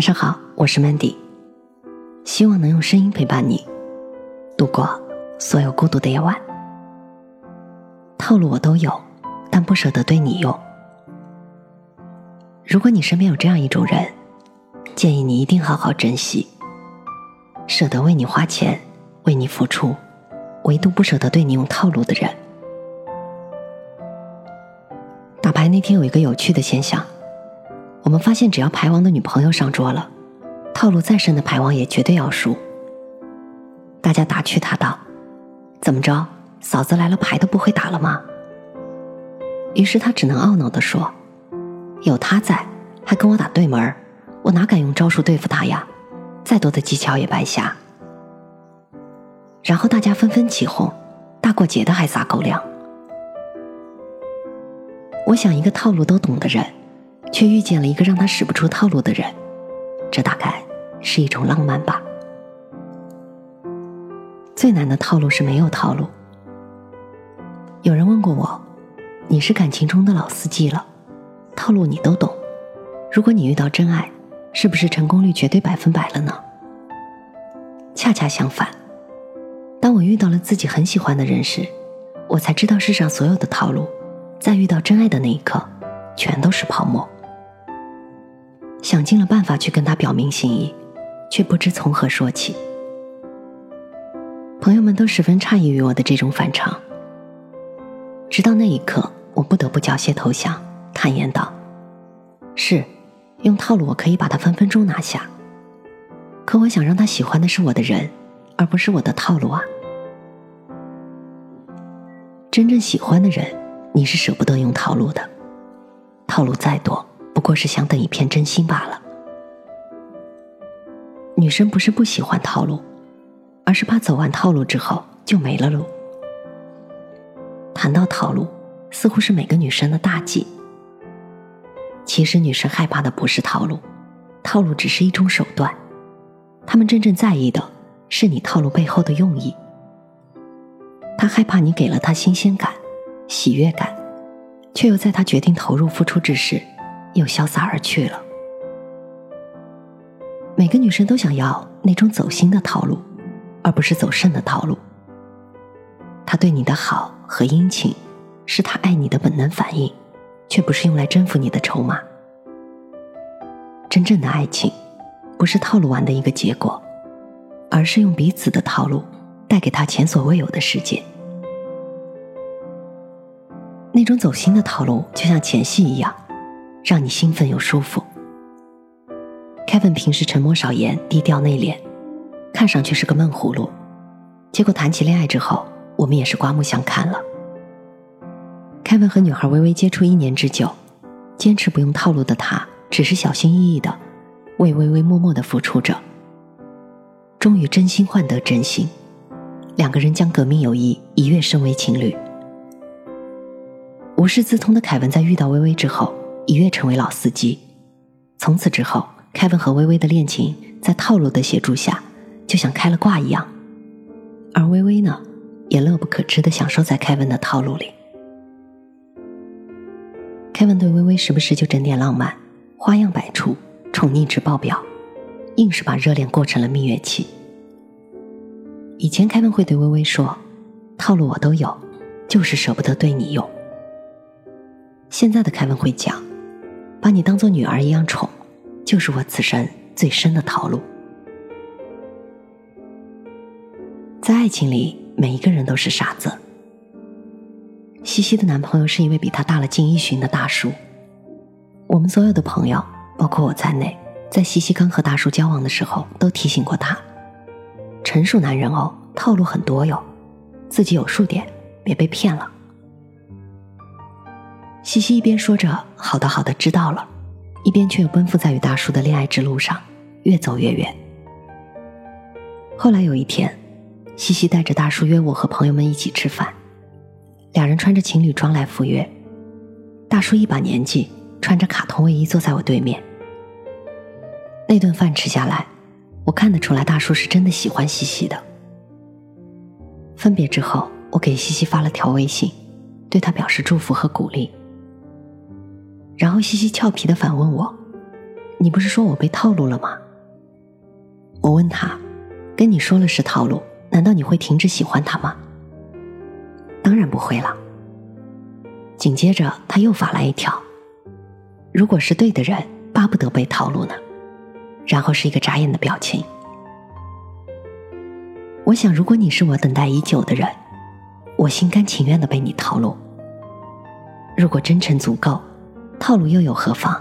晚上好，我是 Mandy，希望能用声音陪伴你度过所有孤独的夜晚。套路我都有，但不舍得对你用。如果你身边有这样一种人，建议你一定好好珍惜。舍得为你花钱，为你付出，唯独不舍得对你用套路的人。打牌那天有一个有趣的现象。我们发现，只要牌王的女朋友上桌了，套路再深的牌王也绝对要输。大家打趣他道：“怎么着，嫂子来了牌都不会打了吗？”于是他只能懊恼地说：“有他在，还跟我打对门我哪敢用招数对付他呀？再多的技巧也白瞎。”然后大家纷纷起哄，大过节的还撒狗粮。我想，一个套路都懂的人。却遇见了一个让他使不出套路的人，这大概是一种浪漫吧。最难的套路是没有套路。有人问过我：“你是感情中的老司机了，套路你都懂。如果你遇到真爱，是不是成功率绝对百分百了呢？”恰恰相反，当我遇到了自己很喜欢的人时，我才知道世上所有的套路，在遇到真爱的那一刻，全都是泡沫。想尽了办法去跟他表明心意，却不知从何说起。朋友们都十分诧异于我的这种反常。直到那一刻，我不得不缴械投降，坦言道：“是，用套路我可以把他分分钟拿下。可我想让他喜欢的是我的人，而不是我的套路啊！真正喜欢的人，你是舍不得用套路的，套路再多。”不过是想等一片真心罢了。女生不是不喜欢套路，而是怕走完套路之后就没了路。谈到套路，似乎是每个女生的大忌。其实女生害怕的不是套路，套路只是一种手段，她们真正在意的是你套路背后的用意。她害怕你给了她新鲜感、喜悦感，却又在她决定投入付出之时。又潇洒而去了。每个女生都想要那种走心的套路，而不是走肾的套路。他对你的好和殷勤，是他爱你的本能反应，却不是用来征服你的筹码。真正的爱情，不是套路完的一个结果，而是用彼此的套路，带给他前所未有的世界。那种走心的套路，就像前戏一样。让你兴奋又舒服。Kevin 平时沉默少言、低调内敛，看上去是个闷葫芦。结果谈起恋爱之后，我们也是刮目相看了。Kevin 和女孩微微接触一年之久，坚持不用套路的他，只是小心翼翼的为微微默默的付出着。终于真心换得真心，两个人将革命友谊一跃升为情侣。无师自通的凯文在遇到微微之后。一跃成为老司机，从此之后，凯文和微微的恋情在套路的协助下，就像开了挂一样。而微微呢，也乐不可支的享受在凯文的套路里。凯文对微微时不时就整点浪漫，花样百出，宠溺值爆表，硬是把热恋过成了蜜月期。以前凯文会对微微说：“套路我都有，就是舍不得对你用。”现在的凯文会讲。把你当做女儿一样宠，就是我此生最深的套路。在爱情里，每一个人都是傻子。西西的男朋友是一位比她大了近一旬的大叔。我们所有的朋友，包括我在内，在西西刚和大叔交往的时候，都提醒过他：成熟男人哦，套路很多哟，自己有数点，别被骗了。西西一边说着“好的，好的，知道了”，一边却又奔赴在与大叔的恋爱之路上，越走越远。后来有一天，西西带着大叔约我和朋友们一起吃饭，两人穿着情侣装来赴约。大叔一把年纪，穿着卡通卫衣坐在我对面。那顿饭吃下来，我看得出来大叔是真的喜欢西西的。分别之后，我给西西发了条微信，对她表示祝福和鼓励。然后西西俏皮的反问我：“你不是说我被套路了吗？我问他，跟你说了是套路，难道你会停止喜欢他吗？当然不会了。紧接着他又发来一条：如果是对的人，巴不得被套路呢。然后是一个眨眼的表情。我想，如果你是我等待已久的人，我心甘情愿的被你套路。如果真诚足够，套路又有何妨？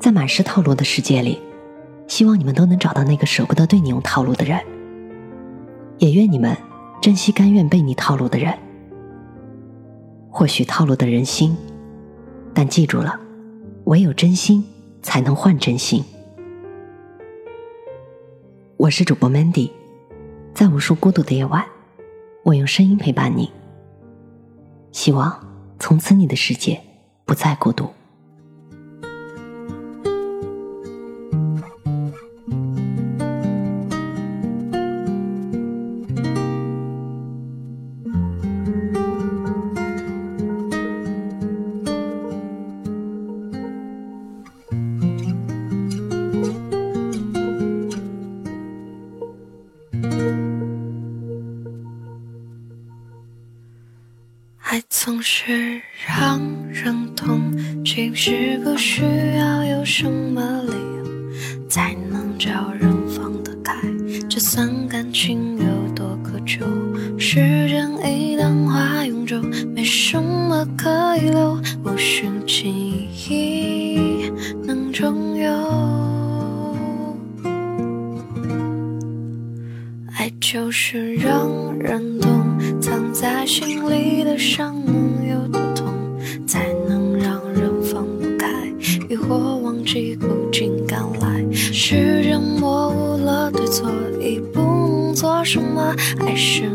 在满是套路的世界里，希望你们都能找到那个舍不得对你用套路的人，也愿你们珍惜甘愿被你套路的人。或许套路的人心，但记住了，唯有真心才能换真心。我是主播 Mandy，在无数孤独的夜晚，我用声音陪伴你。希望从此你的世界不再孤独。痛，其实不需要有什么理由，才能叫人放得开。就算感情有多苛求，时间一旦化永久，没什么可以留，或许记忆能重游。爱就是让人懂。藏在心里的伤是